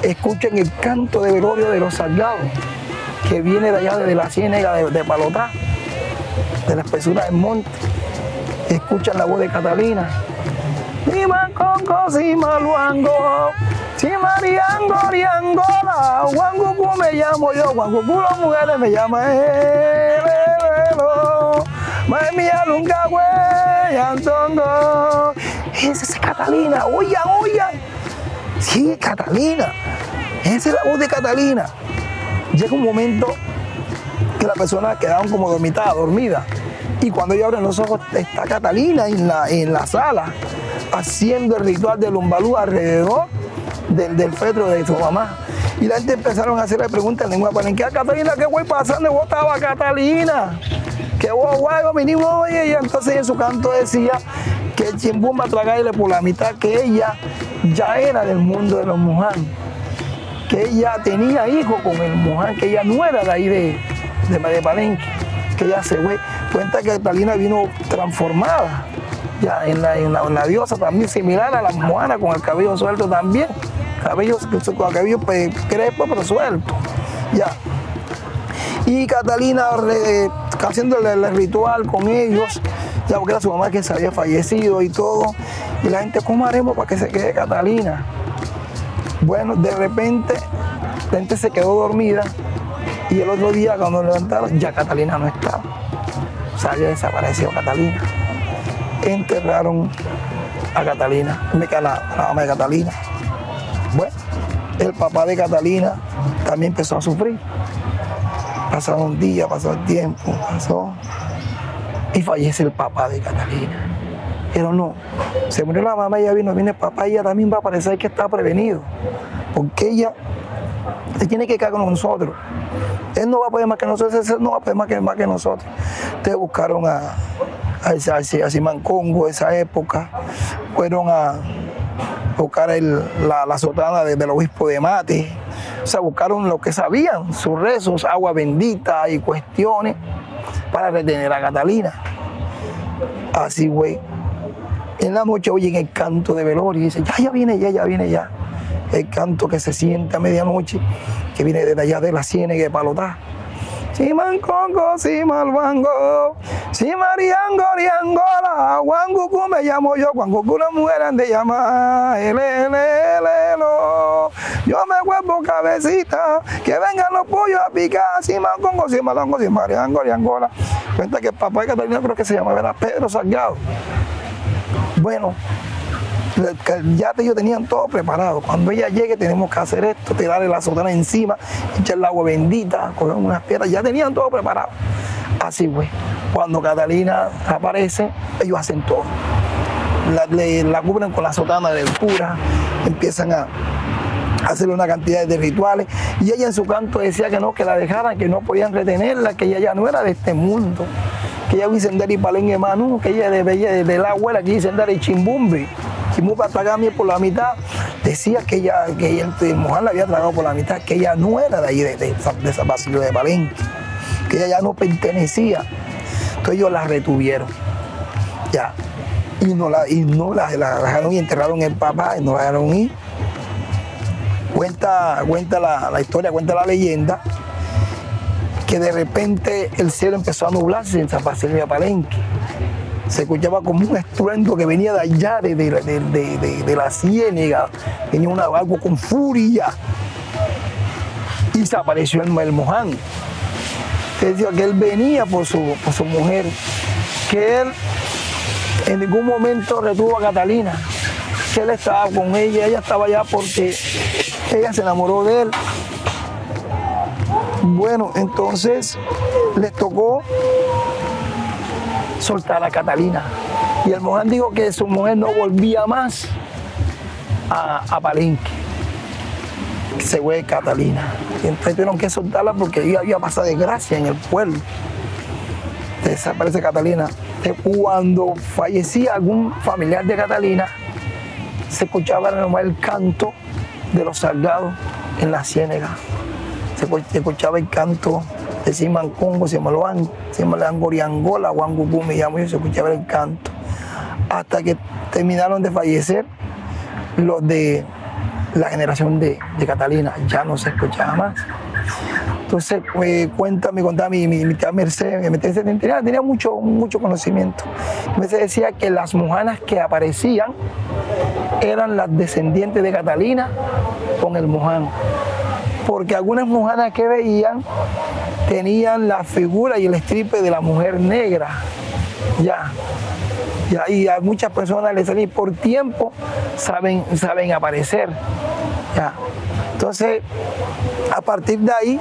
escuchan el canto de velorio de los salgados, que viene de allá de la ciénaga de, de Palotá, de la espesura del monte. Escuchan la voz de Catalina. Si mariango, riangola, guangucu me llamo yo, guangucu las mujeres me llaman el velo. Mae mía lunga güey, antongo. Esa es Catalina, oigan, oigan. Sí, Catalina. Esa es la voz de Catalina. Llega un momento que las personas quedaron como dormitadas, dormidas. Y cuando ellos abren los ojos, está Catalina en la, en la sala, haciendo el ritual del umbalú alrededor del, del fetro de su mamá. Y la gente empezaron a hacerle preguntas en lengua palenquera, Catalina, ¿qué voy pasando? ¿Vos estaba Catalina? ¿Qué vos, guayo, vinimos oye? Y entonces en su canto decía que el chimbumba tragarle por la mitad, que ella ya era del mundo de los mujeres que ella tenía hijos con el Moján, que ella no era de ahí de, de, de Palenque, que ella se fue. Cuenta que Catalina vino transformada, ya en la, en diosa también, similar a la mojana, con el cabello suelto también, cabello, con el cabello pues, crespo pero suelto, ya. Y Catalina haciendo el, ritual con ellos, ya porque era su mamá que se había fallecido y todo, y la gente, ¿cómo haremos para que se quede Catalina? Bueno, de repente la gente se quedó dormida y el otro día cuando levantaron ya Catalina no estaba. O sea, ya desapareció Catalina. Enterraron a Catalina, queda la, la mamá de Catalina. Bueno, el papá de Catalina también empezó a sufrir. Pasaron un día, pasó el tiempo, pasó. Y fallece el papá de Catalina. Pero no, se murió la mamá, ella vino, viene el papá, ella también va a parecer que está prevenido. Porque ella se tiene que quedar con nosotros. Él no va a poder más que nosotros, él no va a poder más que, más que nosotros. Ustedes buscaron a, a, a, a Simán esa época, fueron a buscar la, la sotana de- del obispo de Mate, o sea, buscaron lo que sabían, sus rezos, agua bendita y cuestiones para retener a Catalina. Así fue. En la noche oyen el canto de velorio y dicen, ya, ya viene ya, ya viene ya. El canto que se siente a medianoche, que viene desde allá de la ciénaga de Palotá. Si mancongo, si malvango, si mariango, riangola, guangucu me llamo yo, guangucu las mujeres han de llamar. Yo me vuelvo cabecita, que vengan los pollos a picar, si mancongo, si malvango, si mariango, riangola. Cuenta que el papá de Catalina creo que se llamaba era Pedro Salgado. Bueno, ya ellos tenían todo preparado. Cuando ella llegue tenemos que hacer esto, tirarle la sotana encima, echar el agua bendita, coger unas piedras, ya tenían todo preparado. Así fue. Cuando Catalina aparece, ellos hacen todo. La, cubren con la sotana del cura, empiezan a hacerle una cantidad de rituales. Y ella en su canto decía que no, que la dejaran, que no podían retenerla, que ella ya no era de este mundo. Que ella hubiese y palengue manú, que ella de, de, la abuela que dice y chimbumbe. Chimbumbe Atagami por la mitad. Decía que ella, que Moján la había tragado por la mitad, que ella no era de ahí, de, de, de esa Basilio de Palenque. Que ella ya no pertenecía. Entonces ellos la retuvieron. Ya. Y no la, y no la dejaron y enterraron el papá y no la dejaron ir cuenta, cuenta la, la historia, cuenta la leyenda, que de repente el cielo empezó a nublarse en San Basilio de Palenque. Se escuchaba como un estruendo que venía de allá, de, de- de- de- la ciénaga, venía una, algo con furia. Y se apareció el, el Moján. Decía que él venía por su, por su mujer, que él en ningún momento retuvo a Catalina, que él estaba con ella, ella estaba allá porque ella se enamoró de él. Bueno, entonces les tocó soltar a Catalina. Y el Moján dijo que su mujer no volvía más a, a Palenque. Que Se fue Catalina. Y entonces tuvieron que soltarla porque ella había pasado desgracia en el pueblo. Desaparece Catalina. Cuando fallecía algún familiar de Catalina, se escuchaba el canto de los salgados en la ciénaga. Se escu- se escuchaba el canto Simancongo, Simaloan, Simalangoriangola, Wangugu, me llamo yo, se escuchaba el canto. Hasta que terminaron de fallecer los de la generación de, Catalina, ya no se escuchaba más. Entonces, eh, cuenta, me contaba mi, tía Mercedes, Mercedes tenía, tenía mucho, mucho conocimiento. Mercedes decía que las mojanas que aparecían eran las descendientes de Catalina con el moján. Porque algunas mojanas que veían tenían la figura y el estripe de la mujer negra. Ya. Ya, y a muchas personas les salían por tiempo, saben, saben aparecer. Ya. Entonces, a partir de ahí,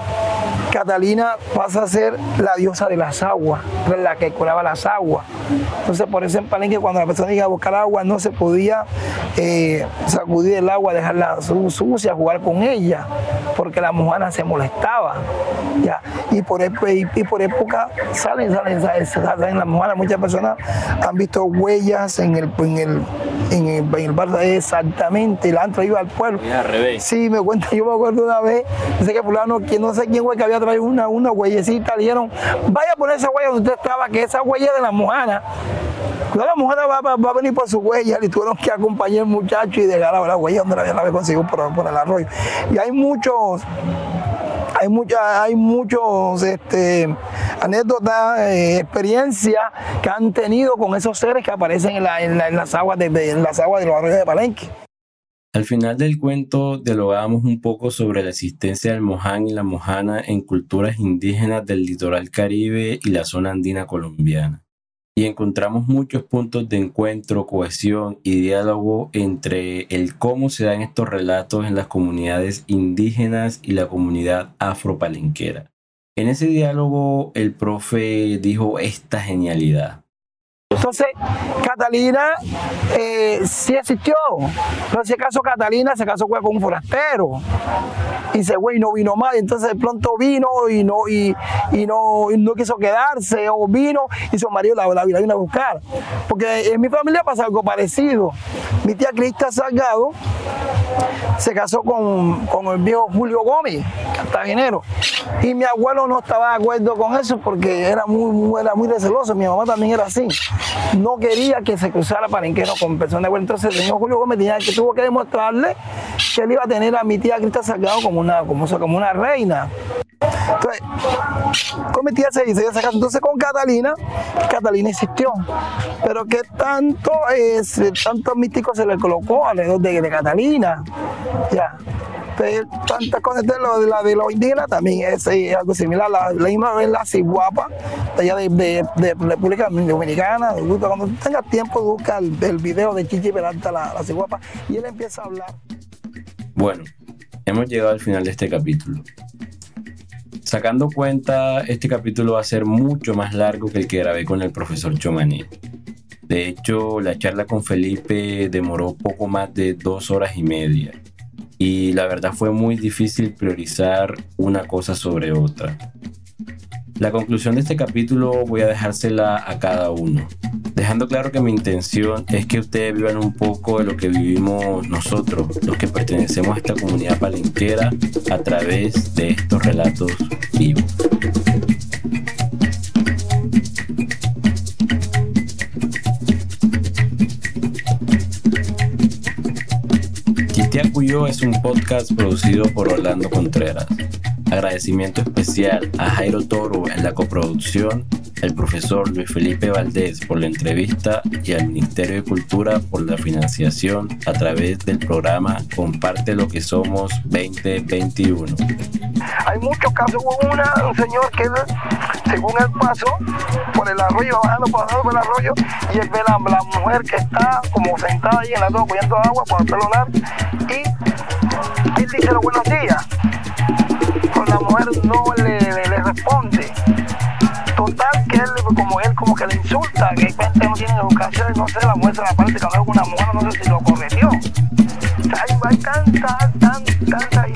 Catalina pasa a ser la diosa de las aguas, la que curaba las aguas. Entonces, por eso en Palenque, cuando la persona iba a buscar agua, no se podía eh, sacudir el agua, dejarla su- sucia, jugar con ella, porque la mojana se molestaba. Ya. Y, por, y, y por época salen, salen, salen, salen las mojanas. Muchas personas han visto huellas en el, en el, en el, en el bar exactamente, la han traído al pueblo. Sí, me cuenta, yo me acuerdo una vez, dice que fulano, que no sé quién fue que había traído una, una huellecita, le dijeron, vaya a poner esa huella donde usted estaba, que esa huella de la mojana. Cuidado, la mojana va, va- va a venir por su huella, y tuvieron que acompañar al muchacho y dejar la, la huella donde la la había conseguido por, por el arroyo. Y hay muchos, hay muchas, hay muchos este, anécdotas, eh, experiencias que han tenido con esos seres que aparecen en, la- en la- en las aguas de- en las aguas de los arroyos de Palenque. Al final del cuento dialogamos un poco sobre la existencia del moján y la mojana en culturas indígenas del litoral caribe y la zona andina colombiana. y encontramos muchos puntos de encuentro, cohesión y diálogo entre el cómo se dan estos relatos en las comunidades indígenas y la comunidad afropalenquera. En ese diálogo el profe dijo esta genialidad. Entonces, Catalina eh, sí existió. Pero en ese caso, Catalina se casó con un forastero. Y ese güey no vino más. Entonces, de pronto vino y no, y, y no, y no quiso quedarse. O vino y su marido la, la, la vino a buscar. Porque en mi familia pasa algo parecido. Mi tía Crista Salgado se casó con, con el viejo Julio Gómez, cartagenero. Y mi abuelo no estaba de acuerdo con eso porque era muy, muy- era muy receloso. Mi mamá también era así. No quería que se cruzara parenquero con personas de abuelo. Entonces el señor Julio Gómez tenía que, tuvo que demostrarle que él iba a tener a mi tía Crista Salgado como una, como, como una reina. Entonces, con mi tía se caso. Entonces con Catalina, Catalina existió. Pero que tanto, es, tanto místico se le colocó alrededor de, de Catalina. Ya. Tantas cosas de lo de, la, de los indígenas también es, algo similar. La, la misma vez la ciguapa, allá de, de, República Dominicana. Cuando tengas tiempo, busca el, el video de Chichi Peralta, la, la ciguapa, y él empieza a hablar. Bueno, hemos llegado al final de este capítulo. Sacando cuenta, este capítulo va a ser mucho más largo que el que grabé con el profesor Chomaní. De hecho, la charla con Felipe demoró poco más de dos horas y media. Y la verdad fue muy difícil priorizar una cosa sobre otra. La conclusión de este capítulo voy a dejársela a cada uno, dejando claro que mi intención es que ustedes vivan un poco de lo que vivimos nosotros, los que pertenecemos a esta comunidad palenquera, a través de estos relatos vivos. Chitiacuyo es un podcast producido por Orlando Contreras. Agradecimiento especial a Jairo Toro en la coproducción, al profesor Luis Felipe Valdés por la entrevista y al Ministerio de Cultura por la financiación a través del programa Comparte lo que somos 2021. Hay muchos casos. Hubo un señor que, según él pasó por el arroyo, bajando por, bajando por el arroyo, y él ve la, la mujer que está como sentada ahí en la toa cogiendo agua por el y él dice los buenos días. No le, responde. Total, que él, como él, como que le insulta, que gente que no tiene educación, no sé, la mujer se la parte cuando es una mujer, no sé si lo corrigió. Hay, hay tanta, tan, tanta